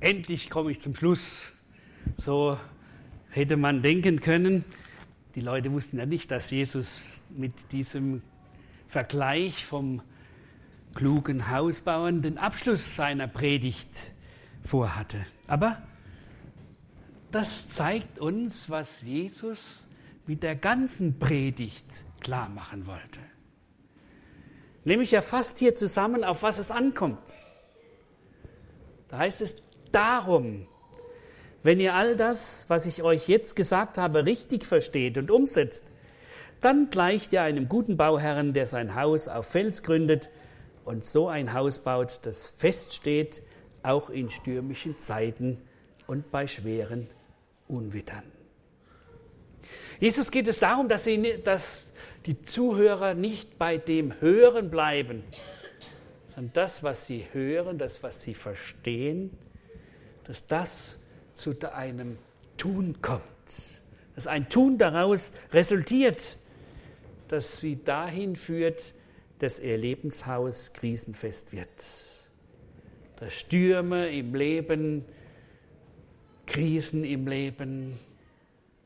endlich komme ich zum Schluss. So hätte man denken können. Die Leute wussten ja nicht, dass Jesus mit diesem Vergleich vom klugen Hausbauern den Abschluss seiner Predigt vorhatte. Aber das zeigt uns, was Jesus mit der ganzen Predigt klar machen wollte. Nämlich er fasst hier zusammen, auf was es ankommt. Da heißt es, darum, wenn ihr all das, was ich euch jetzt gesagt habe, richtig versteht und umsetzt, dann gleicht ihr einem guten Bauherrn, der sein Haus auf Fels gründet und so ein Haus baut, das feststeht, auch in stürmischen Zeiten und bei schweren Unwettern. Jesus geht es darum, dass, sie, dass die Zuhörer nicht bei dem Hören bleiben, sondern das, was sie hören, das, was sie verstehen, dass das zu einem Tun kommt, dass ein Tun daraus resultiert, das sie dahin führt, dass ihr Lebenshaus krisenfest wird. Dass Stürme im Leben, Krisen im Leben,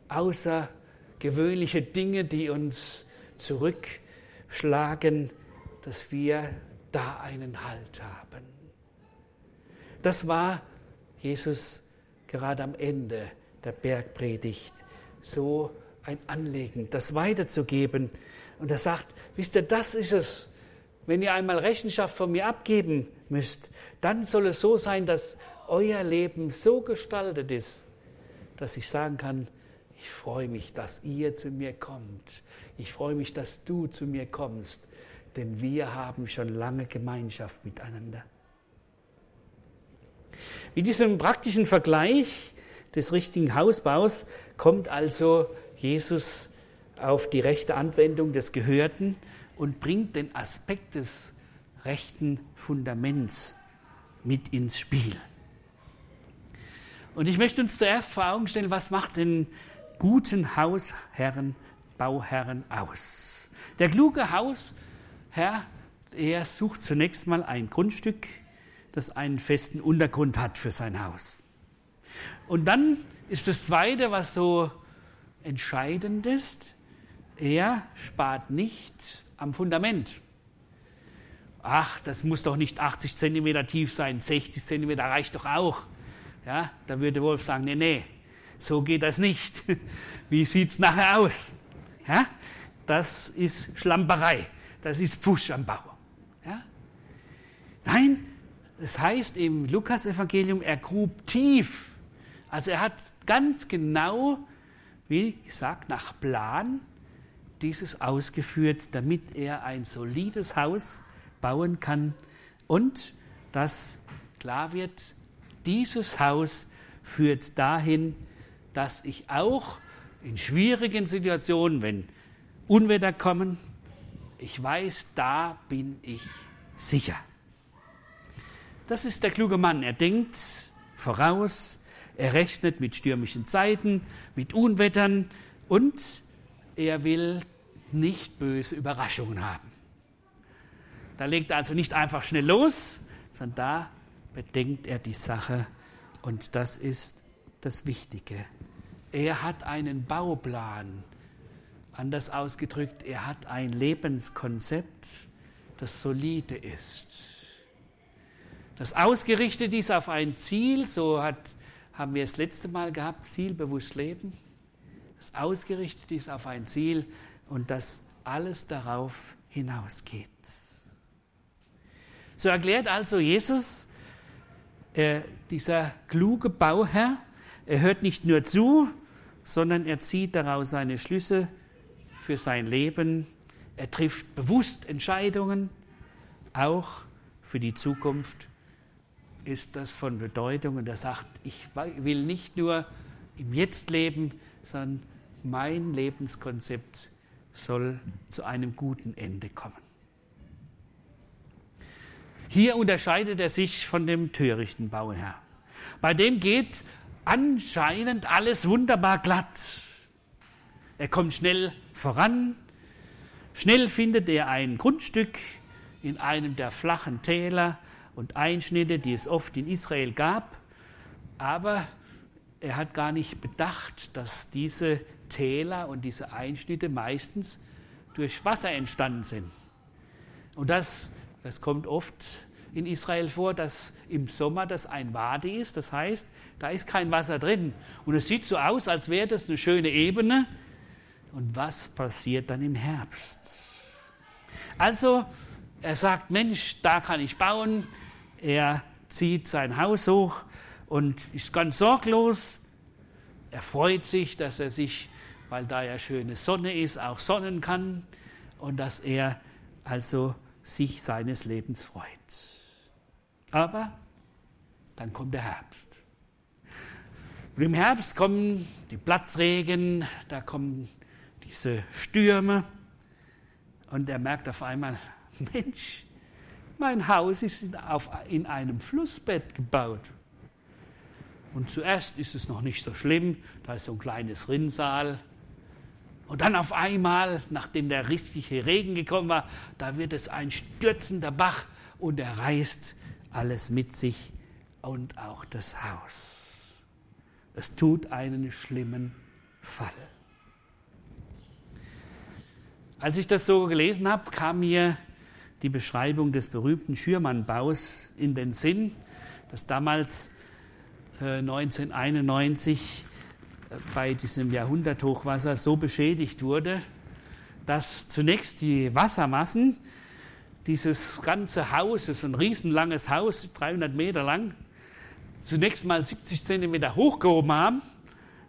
außergewöhnliche Dinge, die uns zurückschlagen, dass wir da einen Halt haben. Das war Jesus gerade am Ende der Bergpredigt so ein Anliegen, das weiterzugeben. Und er sagt, wisst ihr, das ist es. Wenn ihr einmal Rechenschaft von mir abgeben müsst, dann soll es so sein, dass euer Leben so gestaltet ist, dass ich sagen kann, ich freue mich, dass ihr zu mir kommt. Ich freue mich, dass du zu mir kommst, denn wir haben schon lange Gemeinschaft miteinander. Mit diesem praktischen Vergleich des richtigen Hausbaus kommt also Jesus auf die rechte Anwendung des Gehörten und bringt den Aspekt des rechten Fundaments mit ins Spiel. Und ich möchte uns zuerst vor Augen stellen, was macht den guten Hausherren, Bauherren aus? Der kluge Hausherr, er sucht zunächst mal ein Grundstück, das einen festen Untergrund hat für sein Haus. Und dann ist das Zweite, was so entscheidend ist, er spart nicht am Fundament. Ach, das muss doch nicht 80 Zentimeter tief sein, 60 Zentimeter reicht doch auch. Ja, da würde Wolf sagen, nee, nee, so geht das nicht. Wie sieht es nachher aus? Ja, das ist Schlamperei, das ist Pfusch am Bau. Ja? Nein, das heißt im Lukas-Evangelium, er grub tief. Also er hat ganz genau, wie gesagt, nach Plan dieses ausgeführt, damit er ein solides Haus bauen kann und dass klar wird, dieses Haus führt dahin, dass ich auch in schwierigen Situationen, wenn Unwetter kommen, ich weiß, da bin ich sicher. Das ist der kluge Mann. Er denkt voraus, er rechnet mit stürmischen Zeiten, mit Unwettern und er will nicht böse Überraschungen haben. Da legt er also nicht einfach schnell los, sondern da bedenkt er die Sache und das ist das Wichtige. Er hat einen Bauplan, anders ausgedrückt, er hat ein Lebenskonzept, das solide ist das ausgerichtet ist auf ein Ziel, so hat, haben wir es letzte Mal gehabt, zielbewusst leben, das ausgerichtet ist auf ein Ziel und das alles darauf hinausgeht. So erklärt also Jesus, äh, dieser kluge Bauherr, er hört nicht nur zu, sondern er zieht daraus seine Schlüsse für sein Leben. Er trifft bewusst Entscheidungen, auch für die Zukunft ist das von Bedeutung und er sagt, ich will nicht nur im Jetzt leben, sondern mein Lebenskonzept soll zu einem guten Ende kommen. Hier unterscheidet er sich von dem törichten Bauherr. Bei dem geht anscheinend alles wunderbar glatt. Er kommt schnell voran, schnell findet er ein Grundstück in einem der flachen Täler, und Einschnitte, die es oft in Israel gab. Aber er hat gar nicht bedacht, dass diese Täler und diese Einschnitte meistens durch Wasser entstanden sind. Und das, das kommt oft in Israel vor, dass im Sommer das ein Wadi ist. Das heißt, da ist kein Wasser drin. Und es sieht so aus, als wäre das eine schöne Ebene. Und was passiert dann im Herbst? Also, er sagt, Mensch, da kann ich bauen. Er zieht sein Haus hoch und ist ganz sorglos. Er freut sich, dass er sich, weil da ja schöne Sonne ist, auch sonnen kann und dass er also sich seines Lebens freut. Aber dann kommt der Herbst. Und im Herbst kommen die Platzregen, da kommen diese Stürme und er merkt auf einmal, Mensch, mein Haus ist in, auf, in einem Flussbett gebaut. Und zuerst ist es noch nicht so schlimm, da ist so ein kleines Rinnsal. Und dann auf einmal, nachdem der richtige Regen gekommen war, da wird es ein stürzender Bach und er reißt alles mit sich und auch das Haus. Es tut einen schlimmen Fall. Als ich das so gelesen habe, kam mir die Beschreibung des berühmten Schürmannbaus in den Sinn, das damals äh, 1991 äh, bei diesem Jahrhunderthochwasser so beschädigt wurde, dass zunächst die Wassermassen dieses ganze Haus, das ist ein riesenlanges Haus, 300 Meter lang, zunächst mal 70 Zentimeter hochgehoben haben.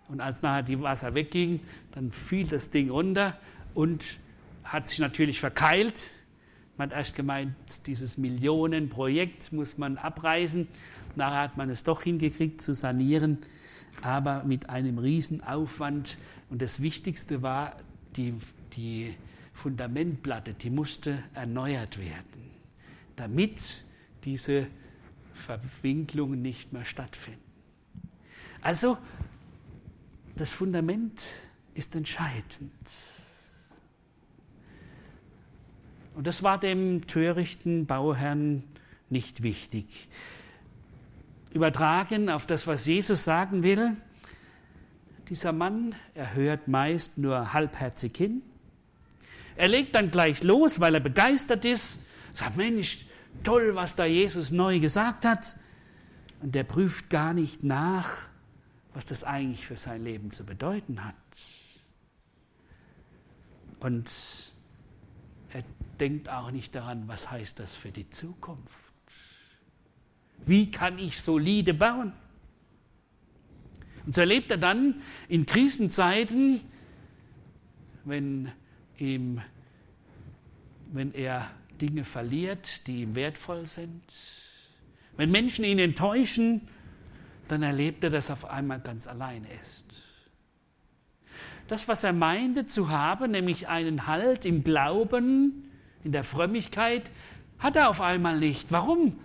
Und als nachher die Wasser wegging, dann fiel das Ding runter und hat sich natürlich verkeilt. Man hat erst gemeint, dieses Millionenprojekt muss man abreißen. Nachher hat man es doch hingekriegt zu sanieren, aber mit einem Riesenaufwand. Und das Wichtigste war die, die Fundamentplatte, die musste erneuert werden, damit diese Verwinklungen nicht mehr stattfinden. Also, das Fundament ist entscheidend. Und das war dem törichten Bauherrn nicht wichtig. Übertragen auf das, was Jesus sagen will, dieser Mann, er hört meist nur halbherzig hin er legt dann gleich los, weil er begeistert ist, sagt, Mensch, toll, was da Jesus neu gesagt hat. Und er prüft gar nicht nach, was das eigentlich für sein Leben zu bedeuten hat. Und er denkt auch nicht daran, was heißt das für die Zukunft. Wie kann ich solide bauen? Und so erlebt er dann in Krisenzeiten, wenn ihm, wenn er Dinge verliert, die ihm wertvoll sind. Wenn Menschen ihn enttäuschen, dann erlebt er, dass er auf einmal ganz alleine ist. Das, was er meinte zu haben, nämlich einen Halt im Glauben, in der Frömmigkeit, hat er auf einmal nicht. Warum?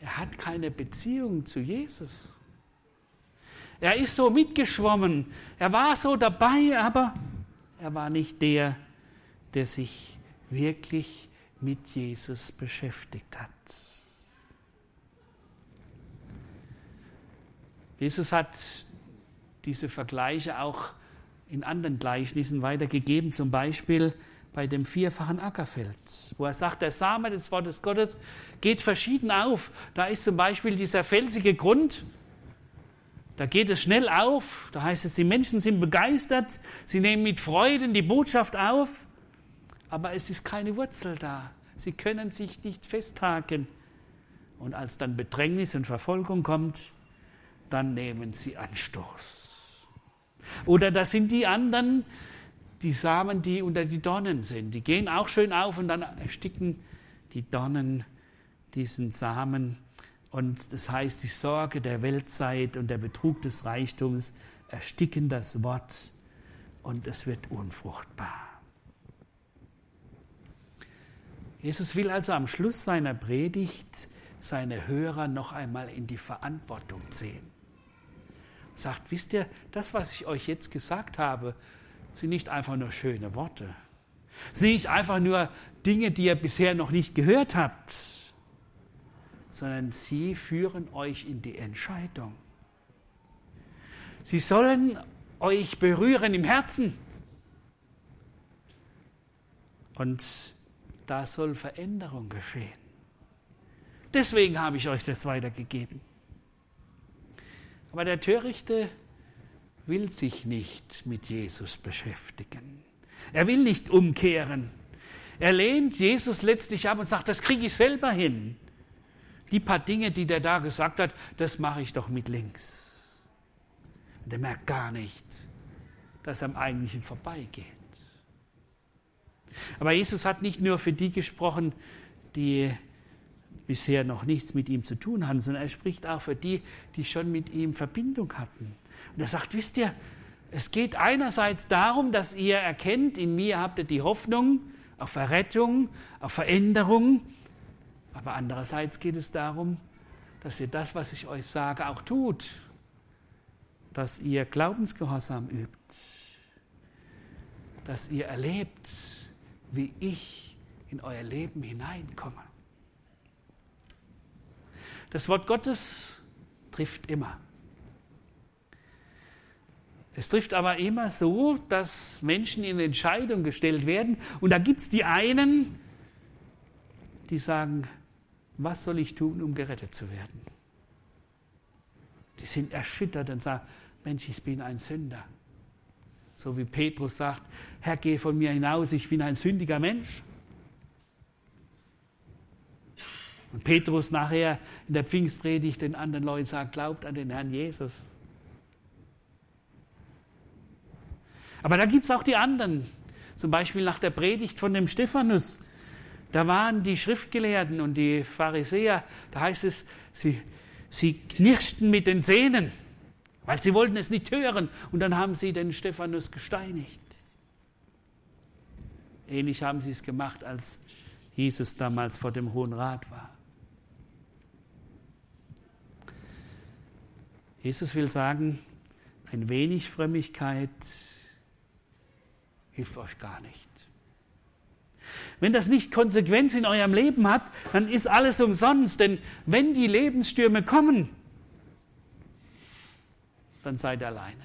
Er hat keine Beziehung zu Jesus. Er ist so mitgeschwommen. Er war so dabei, aber er war nicht der, der sich wirklich mit Jesus beschäftigt hat. Jesus hat diese Vergleiche auch in anderen Gleichnissen weitergegeben, zum Beispiel bei dem vierfachen Ackerfeld, wo er sagt, der Same des Wortes Gottes geht verschieden auf. Da ist zum Beispiel dieser felsige Grund, da geht es schnell auf, da heißt es, die Menschen sind begeistert, sie nehmen mit Freuden die Botschaft auf aber es ist keine Wurzel da. Sie können sich nicht festhaken. Und als dann Bedrängnis und Verfolgung kommt, dann nehmen sie Anstoß. Oder das sind die anderen, die Samen, die unter die Dornen sind. Die gehen auch schön auf und dann ersticken die Dornen diesen Samen. Und das heißt, die Sorge der Weltzeit und der Betrug des Reichtums ersticken das Wort und es wird unfruchtbar. Jesus will also am Schluss seiner Predigt seine Hörer noch einmal in die Verantwortung ziehen. Sagt, wisst ihr, das, was ich euch jetzt gesagt habe, sind nicht einfach nur schöne Worte. Sind nicht einfach nur Dinge, die ihr bisher noch nicht gehört habt, sondern sie führen euch in die Entscheidung. Sie sollen euch berühren im Herzen. Und da soll Veränderung geschehen. Deswegen habe ich euch das weitergegeben. Aber der Törichte will sich nicht mit Jesus beschäftigen. Er will nicht umkehren. Er lehnt Jesus letztlich ab und sagt, das kriege ich selber hin. Die paar Dinge, die der da gesagt hat, das mache ich doch mit links. Und er merkt gar nicht, dass er am Eigentlichen vorbeigeht. Aber Jesus hat nicht nur für die gesprochen, die bisher noch nichts mit ihm zu tun hatten, sondern er spricht auch für die, die schon mit ihm Verbindung hatten. Und er sagt, wisst ihr, es geht einerseits darum, dass ihr erkennt, in mir habt ihr die Hoffnung auf Errettung, auf Veränderung, aber andererseits geht es darum, dass ihr das, was ich euch sage, auch tut, dass ihr Glaubensgehorsam übt, dass ihr erlebt, wie ich in euer Leben hineinkomme. Das Wort Gottes trifft immer. Es trifft aber immer so, dass Menschen in Entscheidung gestellt werden. Und da gibt es die einen, die sagen, was soll ich tun, um gerettet zu werden? Die sind erschüttert und sagen, Mensch, ich bin ein Sünder. So wie Petrus sagt, Herr, geh von mir hinaus, ich bin ein sündiger Mensch. Und Petrus nachher in der Pfingstpredigt den anderen Leuten sagt, glaubt an den Herrn Jesus. Aber da gibt es auch die anderen. Zum Beispiel nach der Predigt von dem Stephanus. Da waren die Schriftgelehrten und die Pharisäer, da heißt es, sie, sie knirschten mit den Zähnen weil sie wollten es nicht hören. Und dann haben sie den Stephanus gesteinigt. Ähnlich haben sie es gemacht, als Jesus damals vor dem Hohen Rat war. Jesus will sagen, ein wenig Frömmigkeit hilft euch gar nicht. Wenn das nicht Konsequenz in eurem Leben hat, dann ist alles umsonst. Denn wenn die Lebensstürme kommen, dann seid ihr alleine.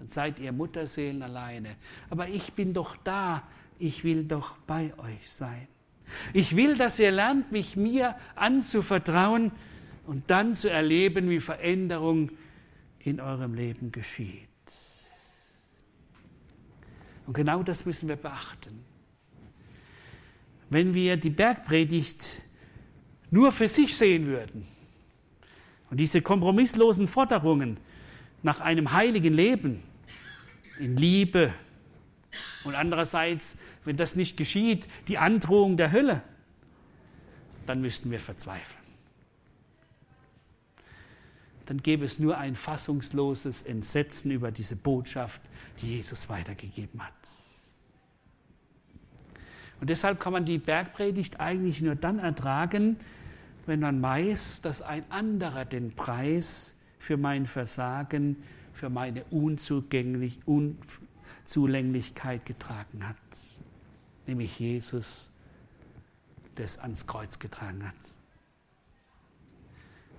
Dann seid ihr Mutterseelen alleine. Aber ich bin doch da. Ich will doch bei euch sein. Ich will, dass ihr lernt, mich mir anzuvertrauen und dann zu erleben, wie Veränderung in eurem Leben geschieht. Und genau das müssen wir beachten. Wenn wir die Bergpredigt nur für sich sehen würden, und diese kompromisslosen Forderungen nach einem heiligen Leben in Liebe und andererseits, wenn das nicht geschieht, die Androhung der Hölle, dann müssten wir verzweifeln. Dann gäbe es nur ein fassungsloses Entsetzen über diese Botschaft, die Jesus weitergegeben hat. Und deshalb kann man die Bergpredigt eigentlich nur dann ertragen, wenn man weiß, dass ein anderer den Preis für mein Versagen, für meine Unzugänglich, Unzulänglichkeit getragen hat, nämlich Jesus, der es ans Kreuz getragen hat.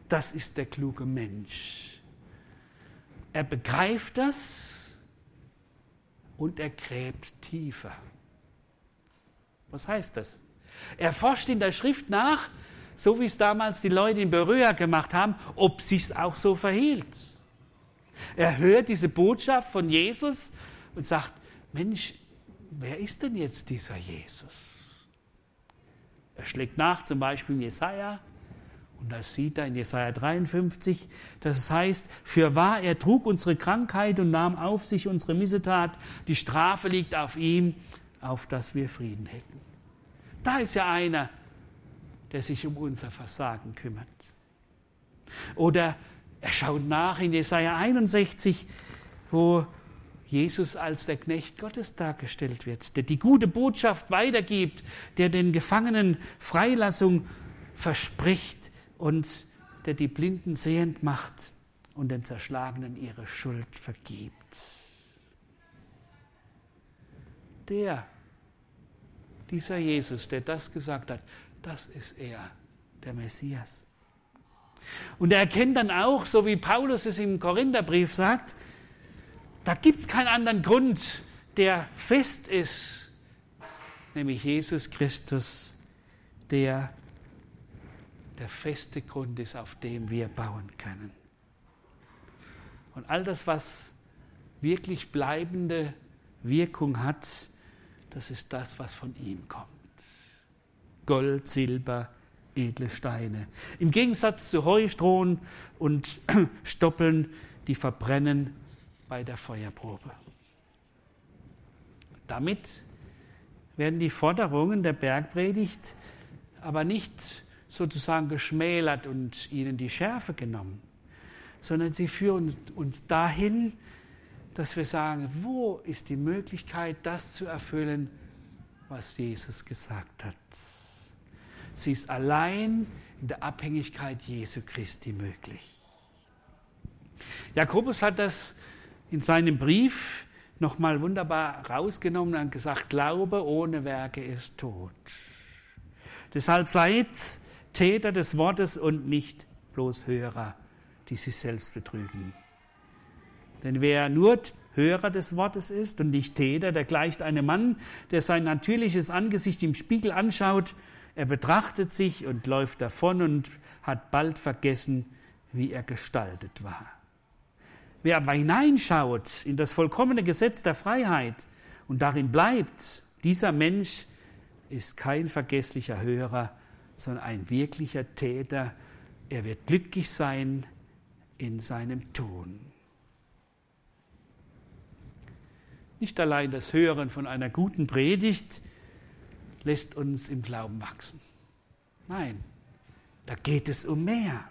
Das ist der kluge Mensch. Er begreift das und er gräbt tiefer. Was heißt das? Er forscht in der Schrift nach, so wie es damals die Leute in Beröa gemacht haben, ob sich's auch so verhielt. Er hört diese Botschaft von Jesus und sagt, Mensch, wer ist denn jetzt dieser Jesus? Er schlägt nach, zum Beispiel Jesaja, und da sieht er in Jesaja 53, dass es heißt, für wahr, er trug unsere Krankheit und nahm auf sich unsere Missetat, die Strafe liegt auf ihm, auf dass wir Frieden hätten. Da ist ja einer, der sich um unser Versagen kümmert. Oder er schaut nach in Jesaja 61, wo Jesus als der Knecht Gottes dargestellt wird, der die gute Botschaft weitergibt, der den Gefangenen Freilassung verspricht und der die Blinden sehend macht und den Zerschlagenen ihre Schuld vergibt. Der, dieser Jesus, der das gesagt hat, das ist er, der Messias. Und er erkennt dann auch, so wie Paulus es im Korintherbrief sagt, da gibt es keinen anderen Grund, der fest ist, nämlich Jesus Christus, der der feste Grund ist, auf dem wir bauen können. Und all das, was wirklich bleibende Wirkung hat, das ist das, was von ihm kommt. Gold, Silber, edle Steine. Im Gegensatz zu Heu, und Stoppeln, die verbrennen bei der Feuerprobe. Damit werden die Forderungen der Bergpredigt aber nicht sozusagen geschmälert und ihnen die Schärfe genommen, sondern sie führen uns dahin, dass wir sagen, wo ist die Möglichkeit, das zu erfüllen, was Jesus gesagt hat. Sie ist allein in der Abhängigkeit Jesu Christi möglich. Jakobus hat das in seinem Brief nochmal wunderbar rausgenommen und gesagt, Glaube ohne Werke ist tot. Deshalb seid Täter des Wortes und nicht bloß Hörer, die sich selbst betrügen. Denn wer nur Hörer des Wortes ist und nicht Täter, der gleicht einem Mann, der sein natürliches Angesicht im Spiegel anschaut, er betrachtet sich und läuft davon und hat bald vergessen, wie er gestaltet war. Wer aber hineinschaut in das vollkommene Gesetz der Freiheit und darin bleibt, dieser Mensch ist kein vergesslicher Hörer, sondern ein wirklicher Täter. Er wird glücklich sein in seinem Tun. Nicht allein das Hören von einer guten Predigt lässt uns im Glauben wachsen. Nein, da geht es um mehr.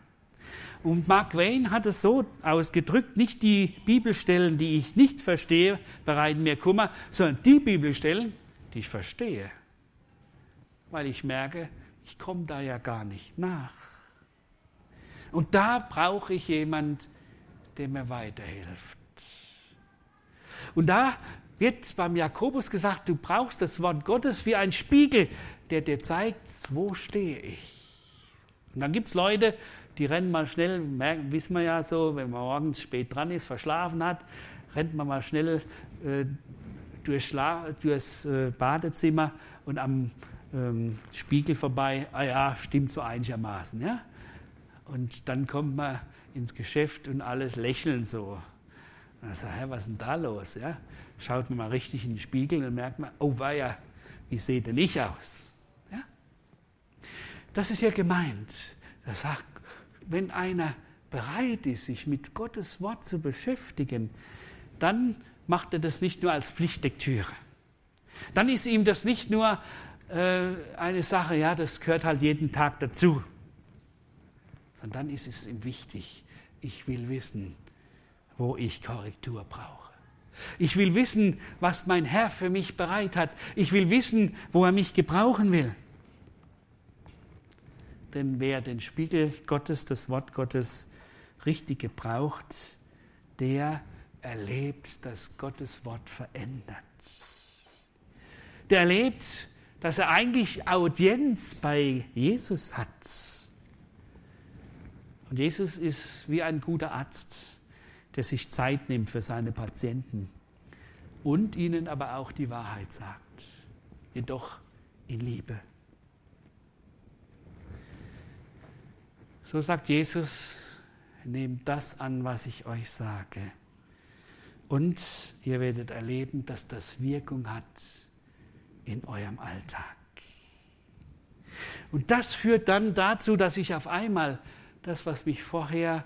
Und Mark Wayne hat es so ausgedrückt, nicht die Bibelstellen, die ich nicht verstehe, bereiten mir Kummer, sondern die Bibelstellen, die ich verstehe. Weil ich merke, ich komme da ja gar nicht nach. Und da brauche ich jemand, der mir weiterhilft. Und da wird beim Jakobus gesagt, du brauchst das Wort Gottes wie ein Spiegel, der dir zeigt, wo stehe ich. Und dann gibt es Leute, die rennen mal schnell, merken, wissen wir ja so, wenn man morgens spät dran ist, verschlafen hat, rennt man mal schnell äh, durchs, durchs äh, Badezimmer und am ähm, Spiegel vorbei, ah ja, stimmt so einigermaßen. Ja? Und dann kommt man ins Geschäft und alles lächeln so. Und dann sagt, was ist denn da los? Ja? Schaut man mal richtig in den Spiegel und merkt man, oh weia, wie seht denn ich aus? Ja? Das ist ja gemeint. Er sagt, wenn einer bereit ist, sich mit Gottes Wort zu beschäftigen, dann macht er das nicht nur als Pflichtlektüre. Dann ist ihm das nicht nur äh, eine Sache, ja, das gehört halt jeden Tag dazu. Sondern dann ist es ihm wichtig, ich will wissen, wo ich Korrektur brauche. Ich will wissen, was mein Herr für mich bereit hat. Ich will wissen, wo er mich gebrauchen will. Denn wer den Spiegel Gottes, das Wort Gottes richtig gebraucht, der erlebt, dass Gottes Wort verändert. Der erlebt, dass er eigentlich Audienz bei Jesus hat. Und Jesus ist wie ein guter Arzt, der sich Zeit nimmt für seine Patienten und ihnen aber auch die Wahrheit sagt, jedoch in Liebe. So sagt Jesus, nehmt das an, was ich euch sage. Und ihr werdet erleben, dass das Wirkung hat in eurem Alltag. Und das führt dann dazu, dass ich auf einmal das, was mich vorher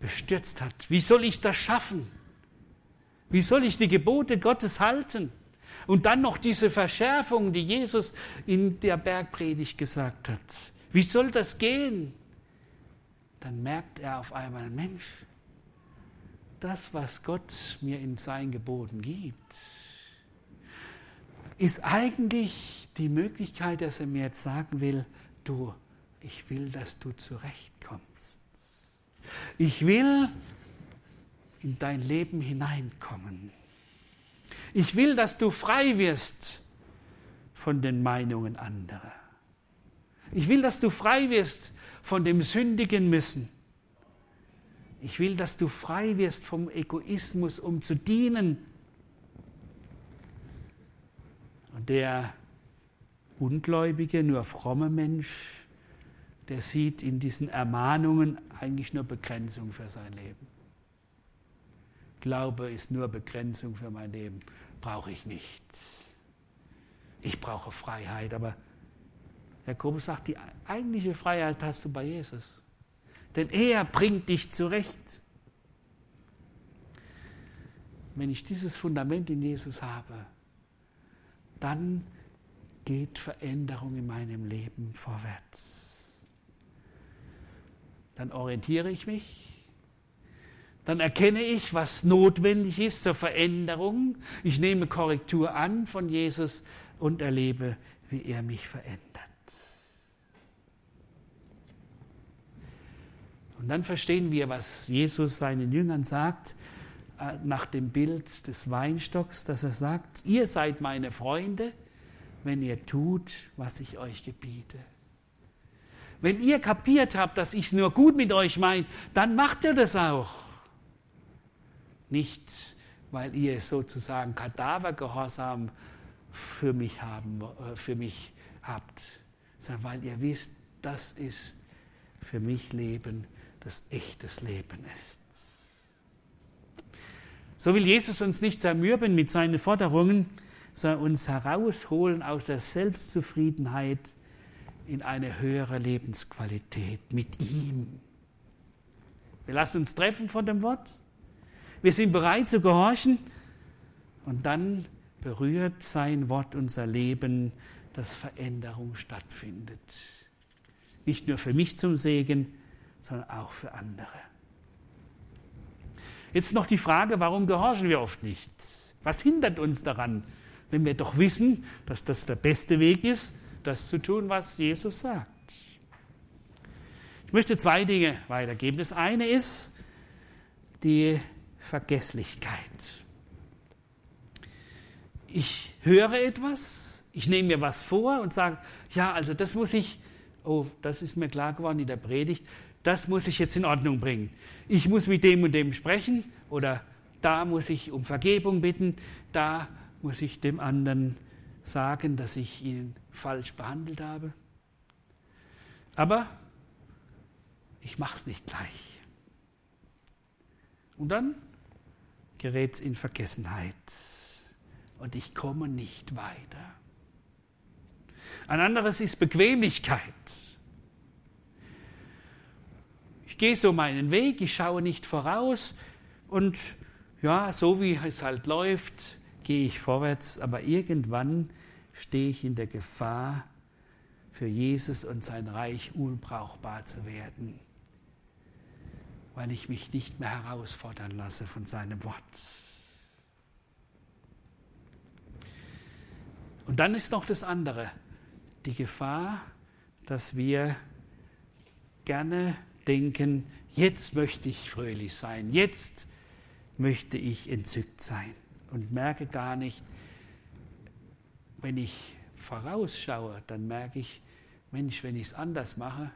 bestürzt hat, wie soll ich das schaffen? Wie soll ich die Gebote Gottes halten? Und dann noch diese Verschärfung, die Jesus in der Bergpredigt gesagt hat. Wie soll das gehen? dann merkt er auf einmal, Mensch, das, was Gott mir in seinen Geboten gibt, ist eigentlich die Möglichkeit, dass er mir jetzt sagen will, du, ich will, dass du zurechtkommst. Ich will in dein Leben hineinkommen. Ich will, dass du frei wirst von den Meinungen anderer. Ich will, dass du frei wirst von dem Sündigen müssen. Ich will, dass du frei wirst vom Egoismus, um zu dienen. Und der ungläubige, nur fromme Mensch, der sieht in diesen Ermahnungen eigentlich nur Begrenzung für sein Leben. Glaube ist nur Begrenzung für mein Leben. Brauche ich nichts. Ich brauche Freiheit, aber Jakobus sagt, die eigentliche Freiheit hast du bei Jesus. Denn er bringt dich zurecht. Wenn ich dieses Fundament in Jesus habe, dann geht Veränderung in meinem Leben vorwärts. Dann orientiere ich mich, dann erkenne ich, was notwendig ist zur Veränderung. Ich nehme Korrektur an von Jesus und erlebe, wie er mich verändert. Und dann verstehen wir, was Jesus seinen Jüngern sagt, nach dem Bild des Weinstocks, dass er sagt, ihr seid meine Freunde, wenn ihr tut, was ich euch gebiete. Wenn ihr kapiert habt, dass ich es nur gut mit euch meine, dann macht ihr das auch. Nicht, weil ihr sozusagen Kadavergehorsam für mich, haben, äh, für mich habt, sondern weil ihr wisst, das ist für mich Leben das echtes Leben ist. So will Jesus uns nicht zermürben mit seinen Forderungen, sondern uns herausholen aus der Selbstzufriedenheit in eine höhere Lebensqualität mit ihm. Wir lassen uns treffen von dem Wort. Wir sind bereit zu gehorchen. Und dann berührt sein Wort unser Leben, dass Veränderung stattfindet. Nicht nur für mich zum Segen, sondern auch für andere. Jetzt noch die Frage, warum gehorchen wir oft nicht? Was hindert uns daran, wenn wir doch wissen, dass das der beste Weg ist, das zu tun, was Jesus sagt? Ich möchte zwei Dinge weitergeben. Das eine ist die Vergesslichkeit. Ich höre etwas, ich nehme mir was vor und sage, ja, also das muss ich, oh, das ist mir klar geworden in der Predigt, das muss ich jetzt in Ordnung bringen. Ich muss mit dem und dem sprechen oder da muss ich um Vergebung bitten, da muss ich dem anderen sagen, dass ich ihn falsch behandelt habe. Aber ich mache es nicht gleich. Und dann gerät es in Vergessenheit und ich komme nicht weiter. Ein anderes ist Bequemlichkeit. Gehe so meinen Weg, ich schaue nicht voraus und ja, so wie es halt läuft, gehe ich vorwärts, aber irgendwann stehe ich in der Gefahr, für Jesus und sein Reich unbrauchbar zu werden, weil ich mich nicht mehr herausfordern lasse von seinem Wort. Und dann ist noch das andere, die Gefahr, dass wir gerne denken, jetzt möchte ich fröhlich sein, jetzt möchte ich entzückt sein und merke gar nicht, wenn ich vorausschaue, dann merke ich, Mensch, wenn ich es anders mache,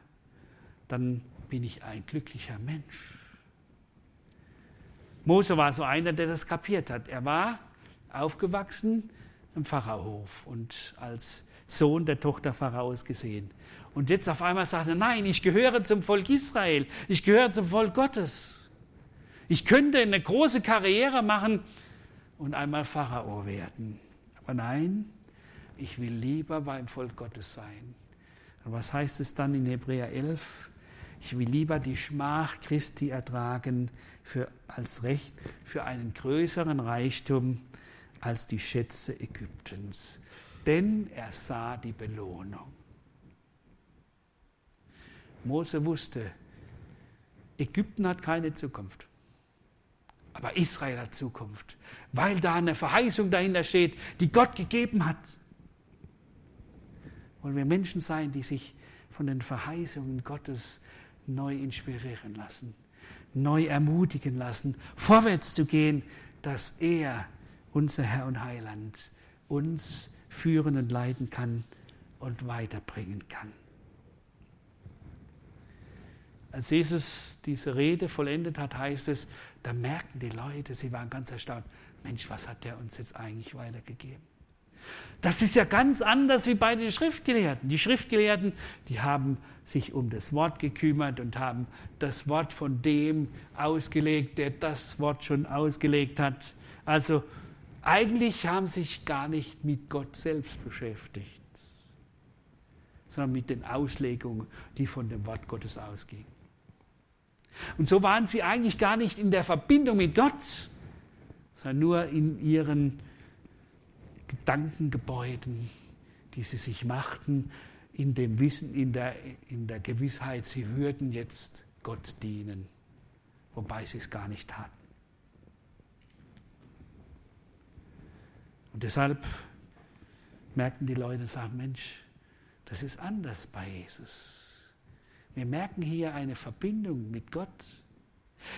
dann bin ich ein glücklicher Mensch. Mose war so einer, der das kapiert hat. Er war aufgewachsen im Pharao-Hof und als Sohn der Tochter Pharaos gesehen. Und jetzt auf einmal sagt er, nein, ich gehöre zum Volk Israel, ich gehöre zum Volk Gottes. Ich könnte eine große Karriere machen und einmal Pharao werden. Aber nein, ich will lieber beim Volk Gottes sein. Und was heißt es dann in Hebräer 11? Ich will lieber die Schmach Christi ertragen für, als Recht für einen größeren Reichtum als die Schätze Ägyptens. Denn er sah die Belohnung. Mose wusste, Ägypten hat keine Zukunft. Aber Israel hat Zukunft, weil da eine Verheißung dahinter steht, die Gott gegeben hat. Wollen wir Menschen sein, die sich von den Verheißungen Gottes neu inspirieren lassen, neu ermutigen lassen, vorwärts zu gehen, dass er, unser Herr und Heiland, uns führen und leiten kann und weiterbringen kann. Als Jesus diese Rede vollendet hat, heißt es, da merkten die Leute, sie waren ganz erstaunt, Mensch, was hat der uns jetzt eigentlich weitergegeben? Das ist ja ganz anders wie bei den Schriftgelehrten. Die Schriftgelehrten, die haben sich um das Wort gekümmert und haben das Wort von dem ausgelegt, der das Wort schon ausgelegt hat. Also eigentlich haben sich gar nicht mit Gott selbst beschäftigt, sondern mit den Auslegungen, die von dem Wort Gottes ausgingen. Und so waren sie eigentlich gar nicht in der Verbindung mit Gott, sondern nur in ihren Gedankengebäuden, die sie sich machten, in dem Wissen, in der, in der Gewissheit, sie würden jetzt Gott dienen, wobei sie es gar nicht taten. Und deshalb merkten die Leute, sagen, Mensch, das ist anders bei Jesus. Wir merken hier eine Verbindung mit Gott.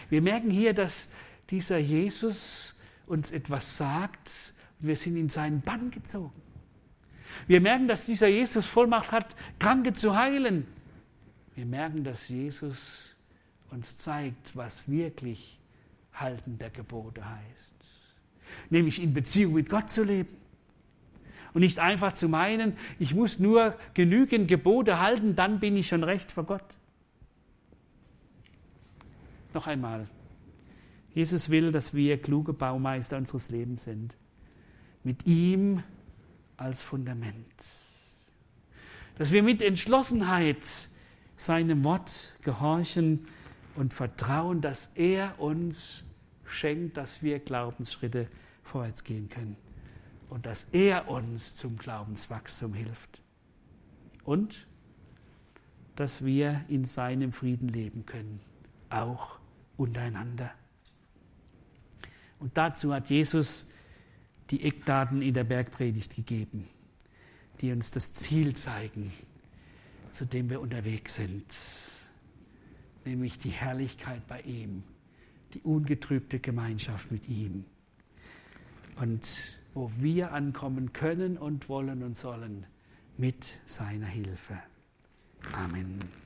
Wir merken hier, dass dieser Jesus uns etwas sagt und wir sind in seinen Bann gezogen. Wir merken, dass dieser Jesus Vollmacht hat, Kranke zu heilen. Wir merken, dass Jesus uns zeigt, was wirklich Halten der Gebote heißt. Nämlich in Beziehung mit Gott zu leben. Und nicht einfach zu meinen, ich muss nur genügend Gebote halten, dann bin ich schon recht vor Gott. Noch einmal. Jesus will, dass wir kluge Baumeister unseres Lebens sind. Mit ihm als Fundament. Dass wir mit Entschlossenheit seinem Wort gehorchen und vertrauen, dass er uns schenkt, dass wir Glaubensschritte vorwärts gehen können und dass er uns zum Glaubenswachstum hilft. Und dass wir in seinem Frieden leben können, auch untereinander. Und dazu hat Jesus die Eckdaten in der Bergpredigt gegeben, die uns das Ziel zeigen, zu dem wir unterwegs sind, nämlich die Herrlichkeit bei ihm, die ungetrübte Gemeinschaft mit ihm. Und wo wir ankommen können und wollen und sollen mit seiner Hilfe. Amen.